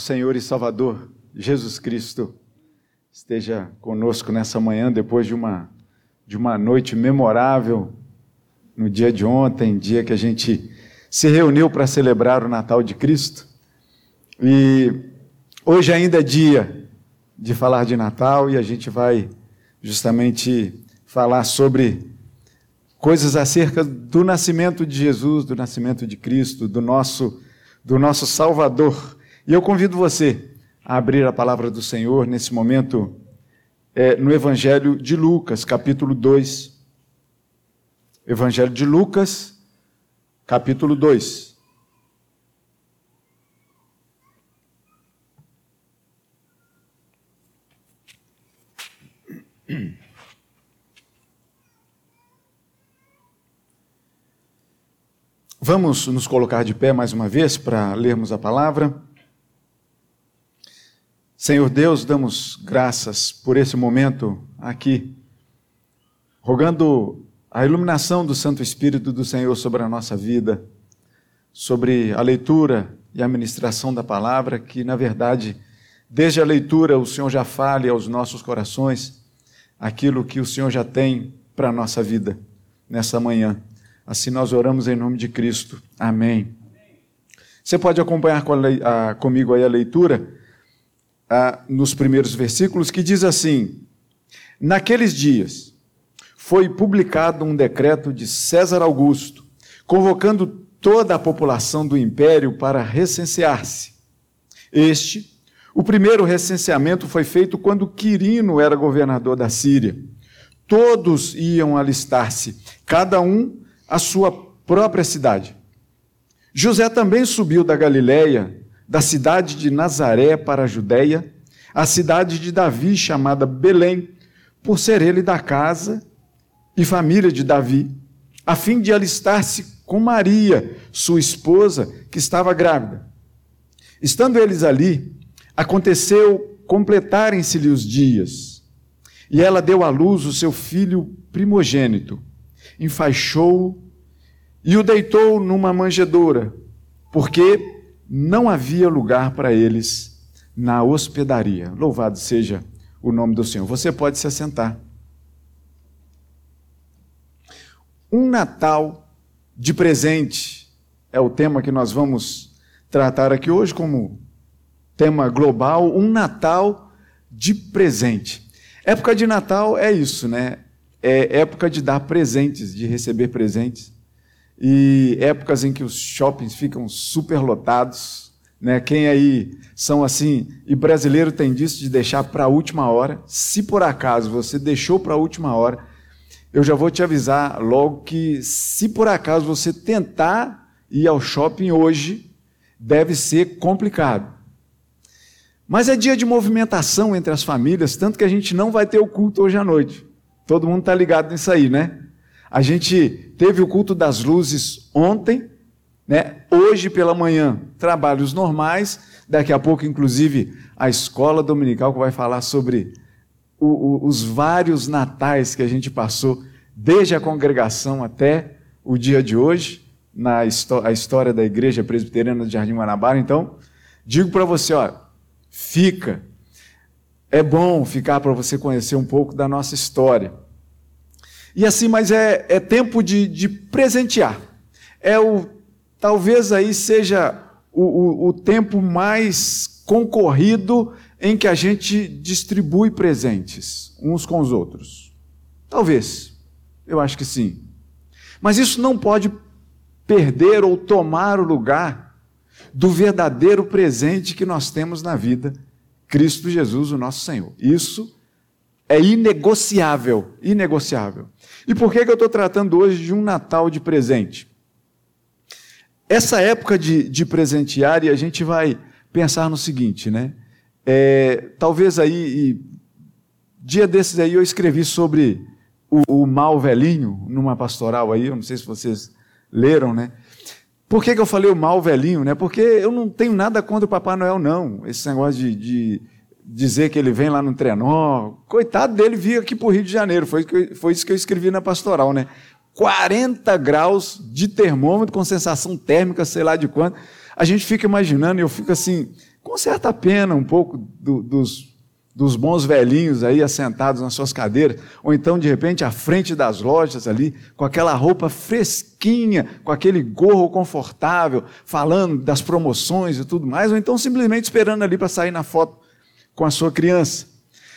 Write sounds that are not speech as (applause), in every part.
Senhor e Salvador Jesus Cristo esteja conosco nessa manhã, depois de uma, de uma noite memorável, no dia de ontem, dia que a gente se reuniu para celebrar o Natal de Cristo. E hoje ainda é dia de falar de Natal e a gente vai justamente falar sobre coisas acerca do nascimento de Jesus, do nascimento de Cristo, do nosso, do nosso Salvador. E eu convido você a abrir a palavra do Senhor nesse momento é, no Evangelho de Lucas, capítulo 2. Evangelho de Lucas, capítulo 2. Vamos nos colocar de pé mais uma vez para lermos a palavra. Senhor Deus, damos graças por esse momento aqui, rogando a iluminação do Santo Espírito do Senhor sobre a nossa vida, sobre a leitura e a ministração da palavra, que na verdade, desde a leitura, o Senhor já fale aos nossos corações aquilo que o Senhor já tem para a nossa vida nessa manhã. Assim nós oramos em nome de Cristo. Amém. Você pode acompanhar comigo aí a leitura nos primeiros versículos que diz assim: Naqueles dias foi publicado um decreto de César Augusto, convocando toda a população do império para recensear-se. Este, o primeiro recenseamento foi feito quando Quirino era governador da Síria. Todos iam alistar-se, cada um a sua própria cidade. José também subiu da Galiléia, da cidade de Nazaré para a Judéia, a cidade de Davi, chamada Belém, por ser ele da casa e família de Davi, a fim de alistar-se com Maria, sua esposa, que estava grávida. Estando eles ali, aconteceu completarem-se-lhe os dias, e ela deu à luz o seu filho primogênito enfaixou-o e o deitou numa manjedoura, porque não havia lugar para eles na hospedaria. Louvado seja o nome do Senhor. Você pode se assentar. Um Natal de presente é o tema que nós vamos tratar aqui hoje como tema global, um Natal de presente. Época de Natal é isso, né? é época de dar presentes, de receber presentes. E épocas em que os shoppings ficam superlotados. Né? Quem aí são assim, e brasileiro tem disso de deixar para a última hora. Se por acaso você deixou para a última hora, eu já vou te avisar logo que se por acaso você tentar ir ao shopping hoje, deve ser complicado. Mas é dia de movimentação entre as famílias, tanto que a gente não vai ter o culto hoje à noite. Todo mundo está ligado nisso aí, né? A gente teve o culto das luzes ontem, né? Hoje pela manhã, trabalhos normais. Daqui a pouco, inclusive, a escola dominical que vai falar sobre o, o, os vários natais que a gente passou, desde a congregação até o dia de hoje, na a história da Igreja Presbiteriana do Jardim Guanabara. Então, digo para você, ó, fica, é bom ficar para você conhecer um pouco da nossa história. E assim, mas é, é tempo de, de presentear. É o talvez aí seja o, o, o tempo mais concorrido em que a gente distribui presentes uns com os outros. Talvez. Eu acho que sim. Mas isso não pode perder ou tomar o lugar do verdadeiro presente que nós temos na vida, Cristo Jesus, o nosso Senhor. Isso é inegociável, inegociável. E por que, que eu estou tratando hoje de um Natal de presente? Essa época de, de presentear, e a gente vai pensar no seguinte, né? É, talvez aí, dia desses aí eu escrevi sobre o, o mal velhinho, numa pastoral aí, eu não sei se vocês leram, né? Por que, que eu falei o mal velhinho, né? Porque eu não tenho nada contra o Papai Noel, não. Esse negócio de, de dizer que ele vem lá no trenó. Coitado dele vir aqui para o Rio de Janeiro. Foi, foi isso que eu escrevi na pastoral, né? 40 graus de termômetro com sensação térmica, sei lá de quanto. A gente fica imaginando, eu fico assim, com certa pena um pouco do, dos, dos bons velhinhos aí assentados nas suas cadeiras, ou então de repente à frente das lojas ali, com aquela roupa fresquinha, com aquele gorro confortável, falando das promoções e tudo mais, ou então simplesmente esperando ali para sair na foto com a sua criança.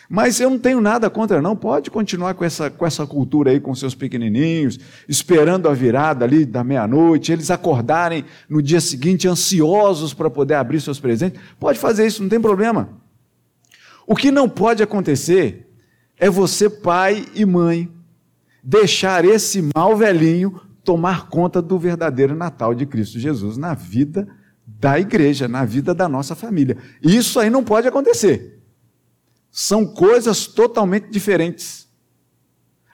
Mas eu não tenho nada contra, não. Pode continuar com essa, com essa cultura aí, com seus pequenininhos, esperando a virada ali da meia-noite, eles acordarem no dia seguinte ansiosos para poder abrir seus presentes. Pode fazer isso, não tem problema. O que não pode acontecer é você, pai e mãe, deixar esse mal velhinho tomar conta do verdadeiro Natal de Cristo Jesus na vida da igreja, na vida da nossa família. Isso aí não pode acontecer. São coisas totalmente diferentes.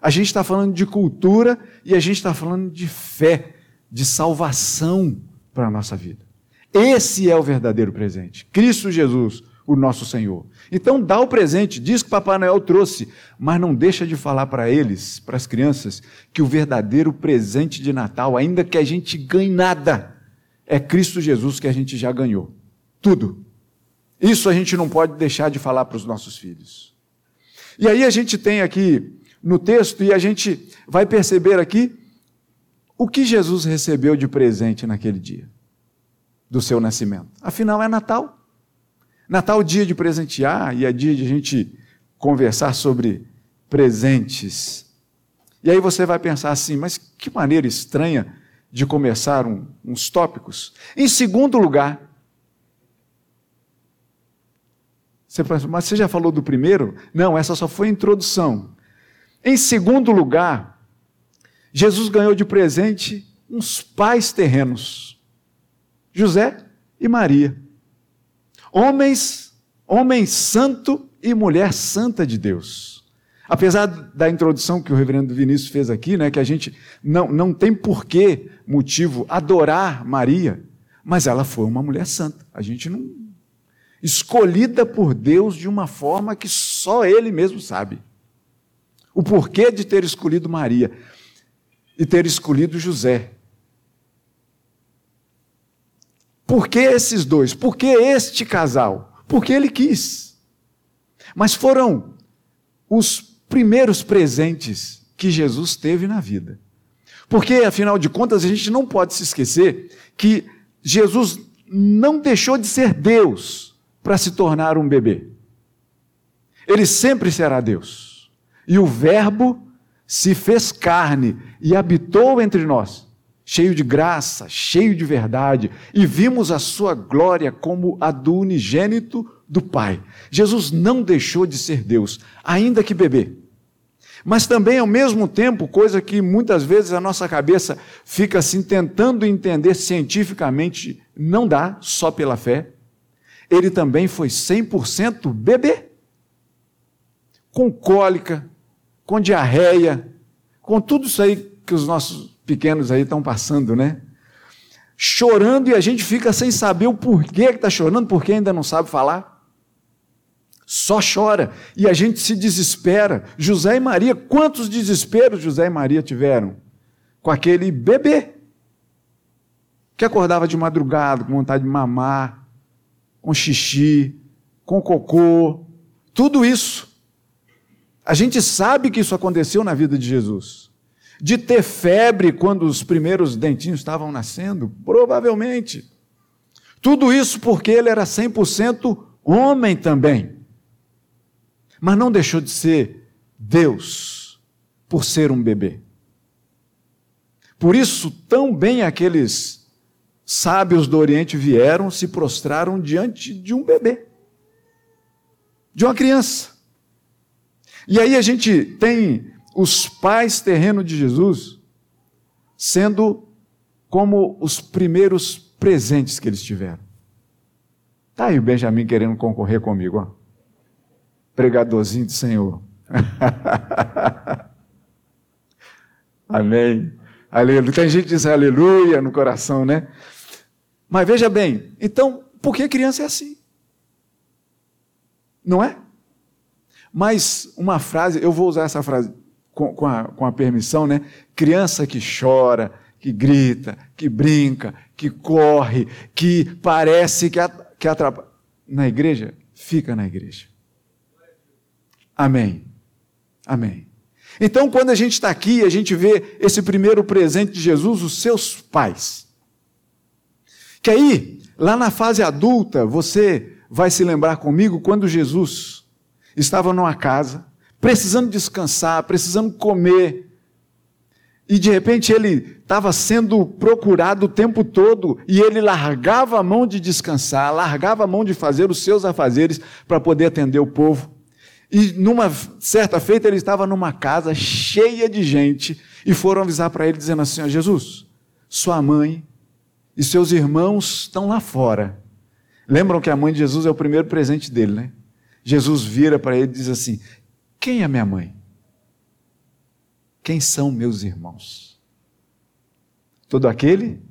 A gente está falando de cultura e a gente está falando de fé, de salvação para a nossa vida. Esse é o verdadeiro presente. Cristo Jesus, o nosso Senhor. Então dá o presente, diz que Papai Noel trouxe, mas não deixa de falar para eles, para as crianças, que o verdadeiro presente de Natal, ainda que a gente ganhe nada, é Cristo Jesus que a gente já ganhou. Tudo. Isso a gente não pode deixar de falar para os nossos filhos. E aí a gente tem aqui no texto, e a gente vai perceber aqui o que Jesus recebeu de presente naquele dia do seu nascimento. Afinal, é Natal. Natal, dia de presentear, e é dia de a gente conversar sobre presentes. E aí você vai pensar assim, mas que maneira estranha de começar um, uns tópicos. Em segundo lugar, Você pensa, mas você já falou do primeiro? Não, essa só foi a introdução. Em segundo lugar, Jesus ganhou de presente uns pais terrenos, José e Maria. Homens, homem santo e mulher santa de Deus. Apesar da introdução que o reverendo Vinícius fez aqui, né, que a gente não, não tem porquê, motivo, adorar Maria, mas ela foi uma mulher santa. A gente não, escolhida por Deus de uma forma que só Ele mesmo sabe. O porquê de ter escolhido Maria e ter escolhido José. Por que esses dois? Por que este casal? Porque ele quis. Mas foram os primeiros presentes que Jesus teve na vida. Porque, afinal de contas, a gente não pode se esquecer que Jesus não deixou de ser Deus para se tornar um bebê. Ele sempre será Deus. E o Verbo se fez carne e habitou entre nós, cheio de graça, cheio de verdade, e vimos a sua glória como a do unigênito do Pai. Jesus não deixou de ser Deus, ainda que bebê. Mas também, ao mesmo tempo, coisa que muitas vezes a nossa cabeça fica assim tentando entender cientificamente, não dá só pela fé ele também foi 100% bebê. Com cólica, com diarreia, com tudo isso aí que os nossos pequenos aí estão passando, né? Chorando e a gente fica sem saber o porquê que está chorando, porque ainda não sabe falar. Só chora e a gente se desespera. José e Maria, quantos desesperos José e Maria tiveram com aquele bebê que acordava de madrugada com vontade de mamar, com xixi, com cocô, tudo isso. A gente sabe que isso aconteceu na vida de Jesus. De ter febre quando os primeiros dentinhos estavam nascendo, provavelmente. Tudo isso porque ele era 100% homem também. Mas não deixou de ser Deus por ser um bebê. Por isso, tão bem aqueles sábios do Oriente vieram, se prostraram diante de um bebê, de uma criança. E aí a gente tem os pais terrenos de Jesus sendo como os primeiros presentes que eles tiveram. Tá aí o Benjamin querendo concorrer comigo, ó. Pregadorzinho do Senhor. (laughs) Amém. Aleluia. Tem gente que diz aleluia no coração, né? Mas veja bem, então, por que criança é assim? Não é? Mas uma frase, eu vou usar essa frase com, com, a, com a permissão, né? Criança que chora, que grita, que brinca, que corre, que parece que, que atrapalha. na igreja, fica na igreja. Amém. Amém. Então, quando a gente está aqui, a gente vê esse primeiro presente de Jesus, os seus pais. Que aí, lá na fase adulta, você vai se lembrar comigo quando Jesus estava numa casa, precisando descansar, precisando comer, e de repente ele estava sendo procurado o tempo todo e ele largava a mão de descansar, largava a mão de fazer os seus afazeres para poder atender o povo. E numa certa feita ele estava numa casa cheia de gente e foram avisar para ele dizendo assim: Jesus, sua mãe e seus irmãos estão lá fora. Lembram que a mãe de Jesus é o primeiro presente dele, né? Jesus vira para ele e diz assim: Quem é minha mãe? Quem são meus irmãos? Todo aquele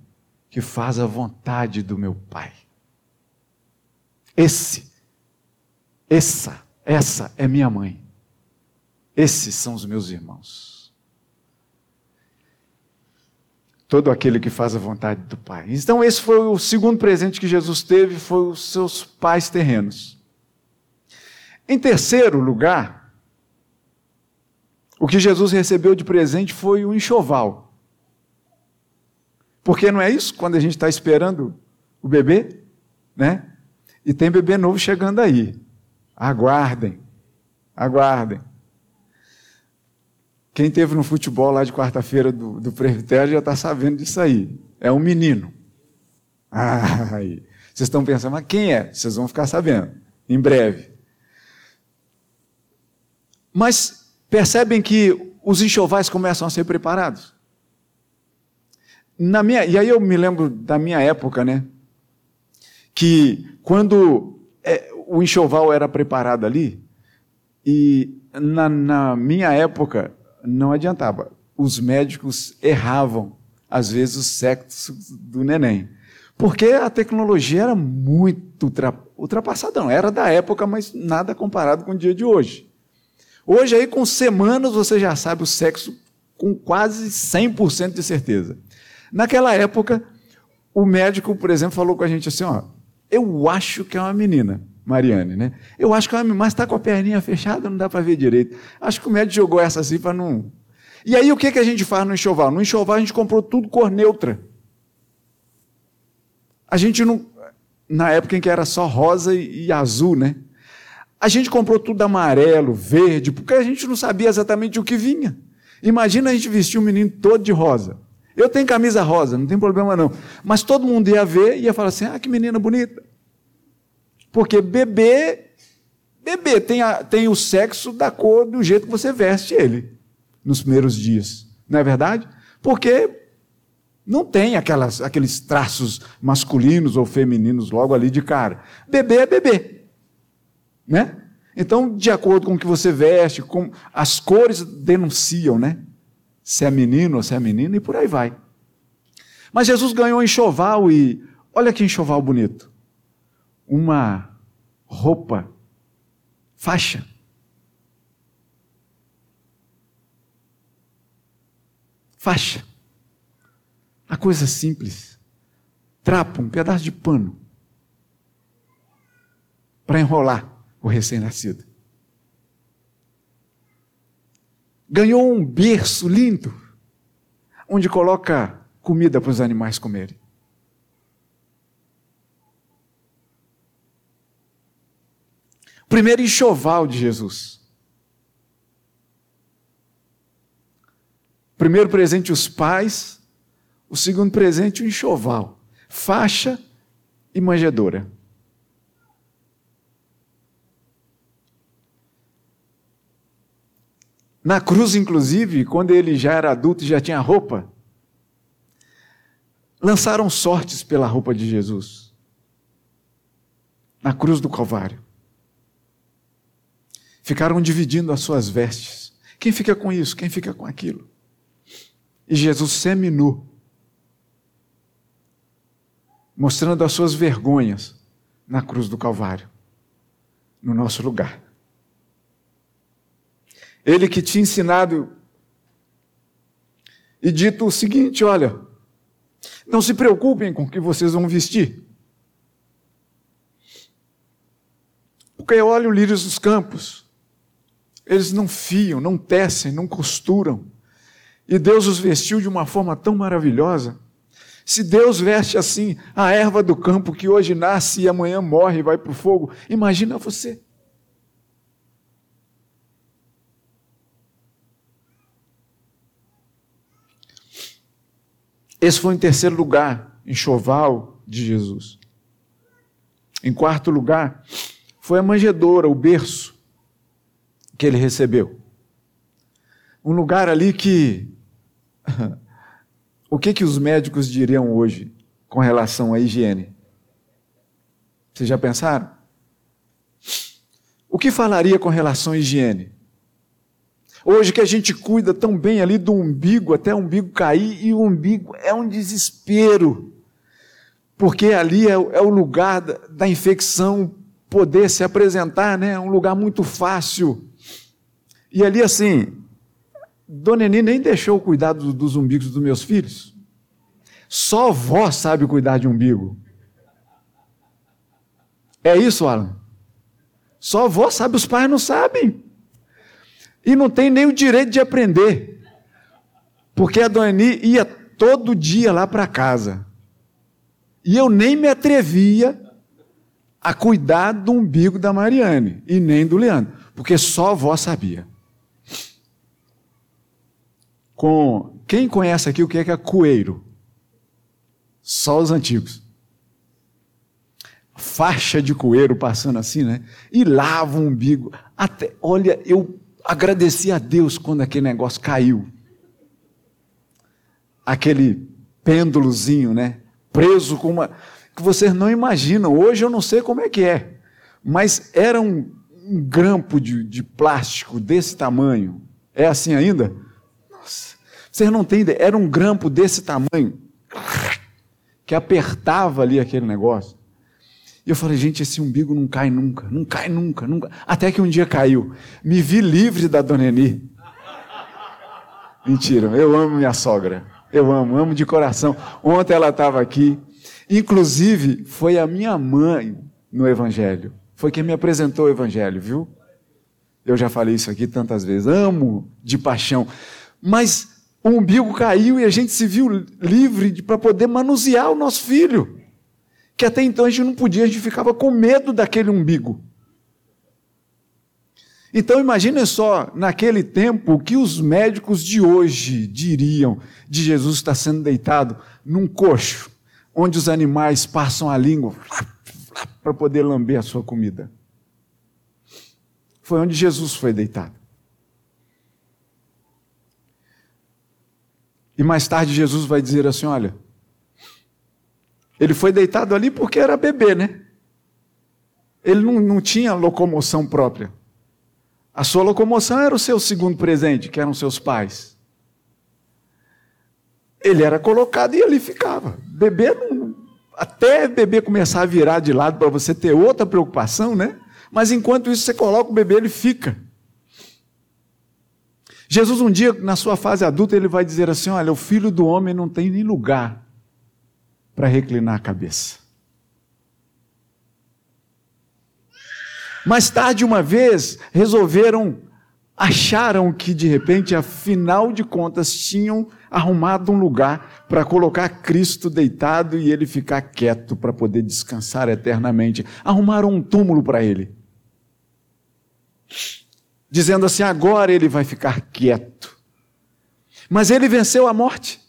que faz a vontade do meu Pai. Esse, essa, essa é minha mãe. Esses são os meus irmãos. Todo aquele que faz a vontade do Pai. Então, esse foi o segundo presente que Jesus teve, foi os seus pais terrenos. Em terceiro lugar, o que Jesus recebeu de presente foi o enxoval. Porque não é isso quando a gente está esperando o bebê, né? E tem bebê novo chegando aí. Aguardem, aguardem. Quem teve no futebol lá de quarta-feira do, do presbitério já está sabendo disso aí. É um menino. Ai, vocês estão pensando, mas quem é? Vocês vão ficar sabendo, em breve. Mas Percebem que os enxovais começam a ser preparados? Na minha, e aí eu me lembro da minha época, né? Que quando é, o enxoval era preparado ali, e na, na minha época não adiantava. Os médicos erravam, às vezes, o sexo do neném. Porque a tecnologia era muito ultrapassada, não era da época, mas nada comparado com o dia de hoje. Hoje, aí, com semanas, você já sabe o sexo com quase 100% de certeza. Naquela época, o médico, por exemplo, falou com a gente assim: ó, eu acho que é uma menina, Mariane, né? Eu acho que menina, mas está com a perninha fechada, não dá para ver direito. Acho que o médico jogou essa assim para não. E aí, o que, que a gente faz no enxoval? No enxoval, a gente comprou tudo cor neutra. A gente não. Na época em que era só rosa e, e azul, né? A gente comprou tudo amarelo, verde, porque a gente não sabia exatamente o que vinha. Imagina a gente vestir um menino todo de rosa. Eu tenho camisa rosa, não tem problema não. Mas todo mundo ia ver e ia falar assim: ah, que menina bonita. Porque bebê, bebê tem, a, tem o sexo da cor do jeito que você veste ele nos primeiros dias. Não é verdade? Porque não tem aquelas, aqueles traços masculinos ou femininos logo ali de cara. Bebê é bebê. Né? Então, de acordo com o que você veste, com as cores denunciam, né? Se é menino ou se é menina e por aí vai. Mas Jesus ganhou enxoval e olha que enxoval bonito. Uma roupa, faixa. Faixa. A coisa simples. Trapo, um pedaço de pano para enrolar o recém-nascido. Ganhou um berço lindo, onde coloca comida para os animais comerem. Primeiro enxoval de Jesus. Primeiro presente os pais, o segundo presente o enxoval, faixa e manjedoura. Na cruz, inclusive, quando ele já era adulto e já tinha roupa, lançaram sortes pela roupa de Jesus. Na cruz do Calvário. Ficaram dividindo as suas vestes. Quem fica com isso? Quem fica com aquilo? E Jesus seminu, mostrando as suas vergonhas na cruz do Calvário, no nosso lugar. Ele que tinha ensinado e dito o seguinte: olha, não se preocupem com o que vocês vão vestir. Porque olha o lírios dos campos. Eles não fiam, não tecem, não costuram. E Deus os vestiu de uma forma tão maravilhosa. Se Deus veste assim a erva do campo que hoje nasce e amanhã morre e vai para o fogo, imagina você. Esse foi em terceiro lugar, enxoval de Jesus. Em quarto lugar, foi a manjedoura, o berço que ele recebeu. Um lugar ali que. (laughs) o que, que os médicos diriam hoje com relação à higiene? Vocês já pensaram? O que falaria com relação à higiene? Hoje que a gente cuida tão bem ali do umbigo, até o umbigo cair, e o umbigo é um desespero, porque ali é, é o lugar da, da, infecção poder se apresentar, né? É um lugar muito fácil. E ali assim, Dona Eni nem deixou o cuidado dos umbigos dos meus filhos. Só vó sabe cuidar de umbigo. É isso, Alan? Só vó sabe, os pais não sabem e não tem nem o direito de aprender. Porque a Dona Eni ia todo dia lá para casa. E eu nem me atrevia a cuidar do umbigo da Mariane e nem do Leandro, porque só a avó sabia. Com quem conhece aqui o que é, que é coeiro? Só os antigos. Faixa de coeiro passando assim, né? E lava o umbigo. Até, olha, eu agradeci a Deus quando aquele negócio caiu. Aquele pêndulozinho, né? Preso com uma. que vocês não imaginam. Hoje eu não sei como é que é. Mas era um, um grampo de, de plástico desse tamanho. É assim ainda? Vocês não têm ideia. Era um grampo desse tamanho que apertava ali aquele negócio. E eu falei, gente, esse umbigo não cai nunca, não cai nunca, nunca. Até que um dia caiu. Me vi livre da dona Eni. Mentira, eu amo minha sogra. Eu amo, amo de coração. Ontem ela estava aqui. Inclusive, foi a minha mãe no Evangelho. Foi quem me apresentou o Evangelho, viu? Eu já falei isso aqui tantas vezes. Amo de paixão. Mas o umbigo caiu e a gente se viu livre para poder manusear o nosso filho que até então a gente não podia, a gente ficava com medo daquele umbigo. Então imagine só, naquele tempo, o que os médicos de hoje diriam de Jesus estar sendo deitado num coxo, onde os animais passam a língua para poder lamber a sua comida. Foi onde Jesus foi deitado. E mais tarde Jesus vai dizer assim: olha, ele foi deitado ali porque era bebê, né? Ele não, não tinha locomoção própria. A sua locomoção era o seu segundo presente, que eram seus pais. Ele era colocado e ali ficava. Bebê não, até bebê começar a virar de lado para você ter outra preocupação, né? Mas enquanto isso você coloca o bebê, ele fica. Jesus um dia, na sua fase adulta, ele vai dizer assim: "Olha, o filho do homem não tem nem lugar para reclinar a cabeça. Mais tarde, uma vez, resolveram, acharam que de repente, afinal de contas, tinham arrumado um lugar para colocar Cristo deitado e ele ficar quieto para poder descansar eternamente. Arrumaram um túmulo para ele. Dizendo assim: agora ele vai ficar quieto. Mas ele venceu a morte.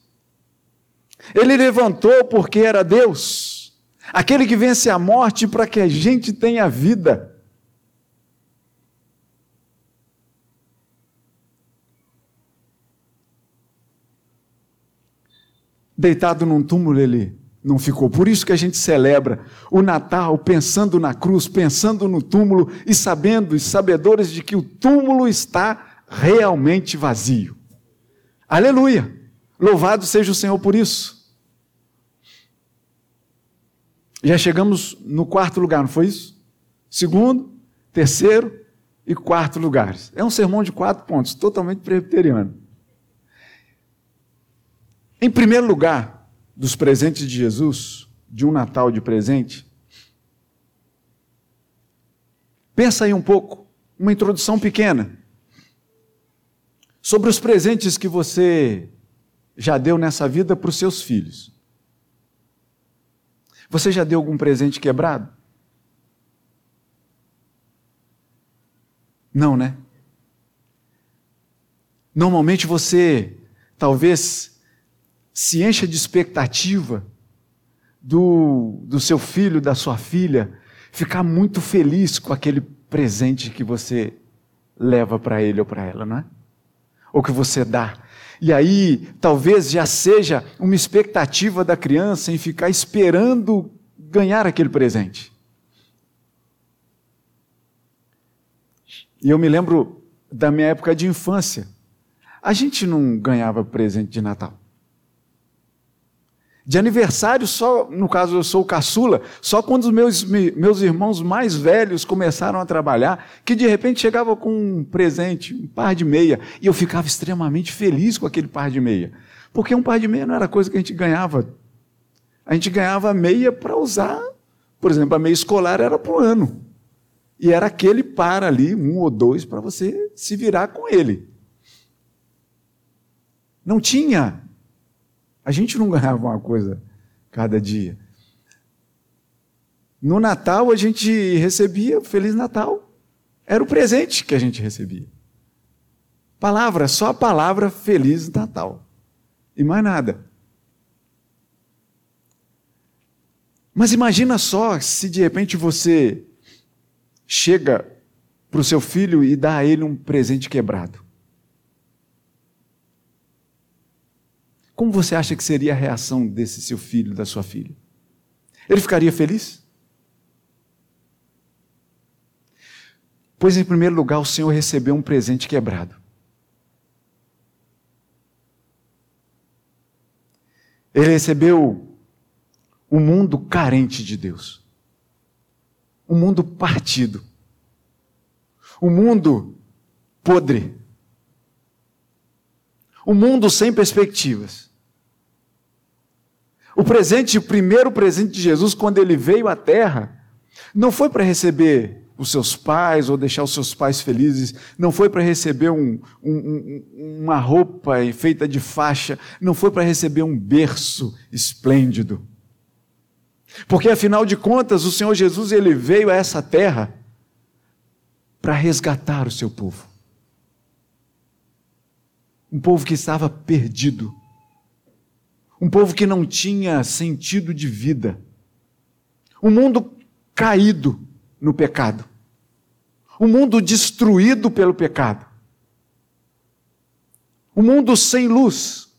Ele levantou porque era Deus, aquele que vence a morte para que a gente tenha vida. Deitado num túmulo, ele não ficou. Por isso que a gente celebra o Natal pensando na cruz, pensando no túmulo e sabendo e sabedores de que o túmulo está realmente vazio. Aleluia! Louvado seja o Senhor por isso. Já chegamos no quarto lugar, não foi isso? Segundo, terceiro e quarto lugares. É um sermão de quatro pontos, totalmente presbiteriano. Em primeiro lugar, dos presentes de Jesus, de um Natal de presente, Pensa aí um pouco, uma introdução pequena, sobre os presentes que você já deu nessa vida para os seus filhos. Você já deu algum presente quebrado? Não, né? Normalmente você talvez se encha de expectativa do, do seu filho, da sua filha, ficar muito feliz com aquele presente que você leva para ele ou para ela, não é? Ou que você dá. E aí, talvez já seja uma expectativa da criança em ficar esperando ganhar aquele presente. E eu me lembro da minha época de infância. A gente não ganhava presente de Natal. De aniversário, só, no caso eu sou caçula, só quando os meus, meus irmãos mais velhos começaram a trabalhar, que de repente chegava com um presente, um par de meia, e eu ficava extremamente feliz com aquele par de meia. Porque um par de meia não era coisa que a gente ganhava. A gente ganhava meia para usar, por exemplo, a meia escolar era para o ano. E era aquele par ali, um ou dois, para você se virar com ele. Não tinha a gente não ganhava uma coisa cada dia. No Natal a gente recebia Feliz Natal. Era o presente que a gente recebia. Palavra, só a palavra Feliz Natal. E mais nada. Mas imagina só se de repente você chega para o seu filho e dá a ele um presente quebrado. Como você acha que seria a reação desse seu filho, da sua filha? Ele ficaria feliz? Pois, em primeiro lugar, o Senhor recebeu um presente quebrado. Ele recebeu um mundo carente de Deus, um mundo partido, um mundo podre, um mundo sem perspectivas. O presente, o primeiro presente de Jesus, quando ele veio à terra, não foi para receber os seus pais ou deixar os seus pais felizes, não foi para receber um, um, uma roupa feita de faixa, não foi para receber um berço esplêndido. Porque afinal de contas, o Senhor Jesus ele veio a essa terra para resgatar o seu povo. Um povo que estava perdido, um povo que não tinha sentido de vida, um mundo caído no pecado, um mundo destruído pelo pecado, um mundo sem luz,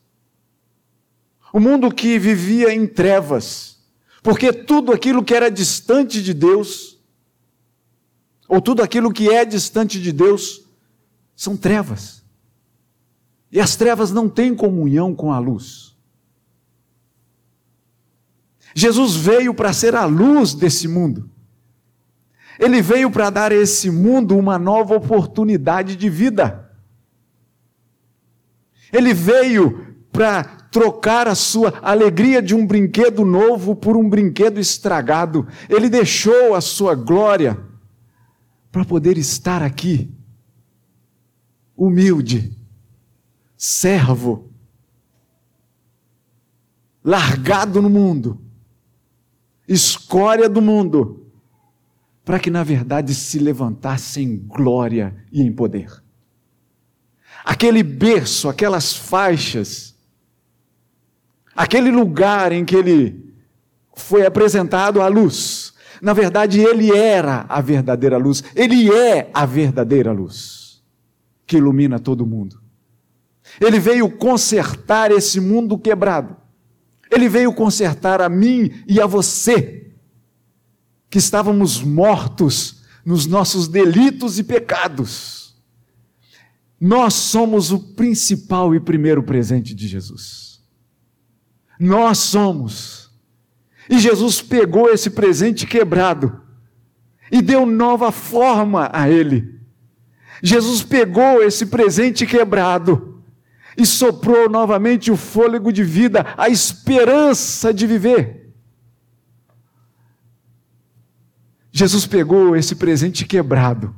um mundo que vivia em trevas, porque tudo aquilo que era distante de Deus, ou tudo aquilo que é distante de Deus, são trevas. E as trevas não têm comunhão com a luz. Jesus veio para ser a luz desse mundo. Ele veio para dar a esse mundo uma nova oportunidade de vida. Ele veio para trocar a sua alegria de um brinquedo novo por um brinquedo estragado. Ele deixou a sua glória para poder estar aqui, humilde, servo, largado no mundo escória do mundo, para que na verdade se levantasse em glória e em poder. Aquele berço, aquelas faixas, aquele lugar em que ele foi apresentado à luz, na verdade ele era a verdadeira luz, ele é a verdadeira luz que ilumina todo mundo. Ele veio consertar esse mundo quebrado ele veio consertar a mim e a você, que estávamos mortos nos nossos delitos e pecados. Nós somos o principal e primeiro presente de Jesus. Nós somos. E Jesus pegou esse presente quebrado e deu nova forma a ele. Jesus pegou esse presente quebrado e soprou novamente o fôlego de vida, a esperança de viver. Jesus pegou esse presente quebrado,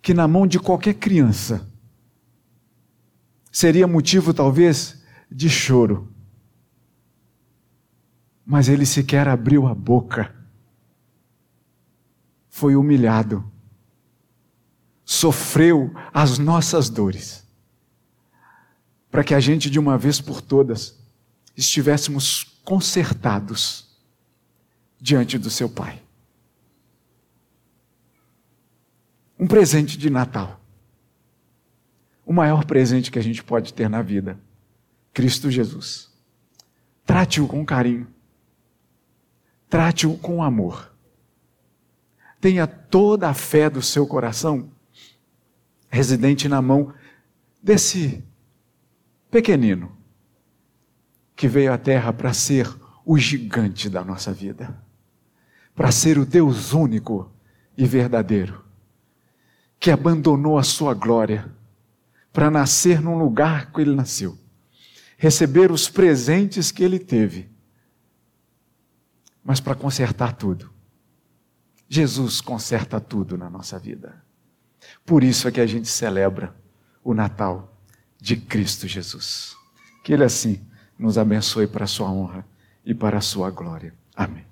que na mão de qualquer criança seria motivo talvez de choro, mas ele sequer abriu a boca, foi humilhado, sofreu as nossas dores, para que a gente de uma vez por todas estivéssemos consertados diante do seu Pai. Um presente de Natal. O maior presente que a gente pode ter na vida. Cristo Jesus. Trate-o com carinho. Trate-o com amor. Tenha toda a fé do seu coração residente na mão desse pequenino que veio à terra para ser o gigante da nossa vida para ser o Deus único e verdadeiro, que abandonou a sua glória para nascer num lugar que ele nasceu, receber os presentes que ele teve, mas para consertar tudo. Jesus conserta tudo na nossa vida. Por isso é que a gente celebra o Natal de Cristo Jesus. Que Ele assim nos abençoe para a sua honra e para a sua glória. Amém.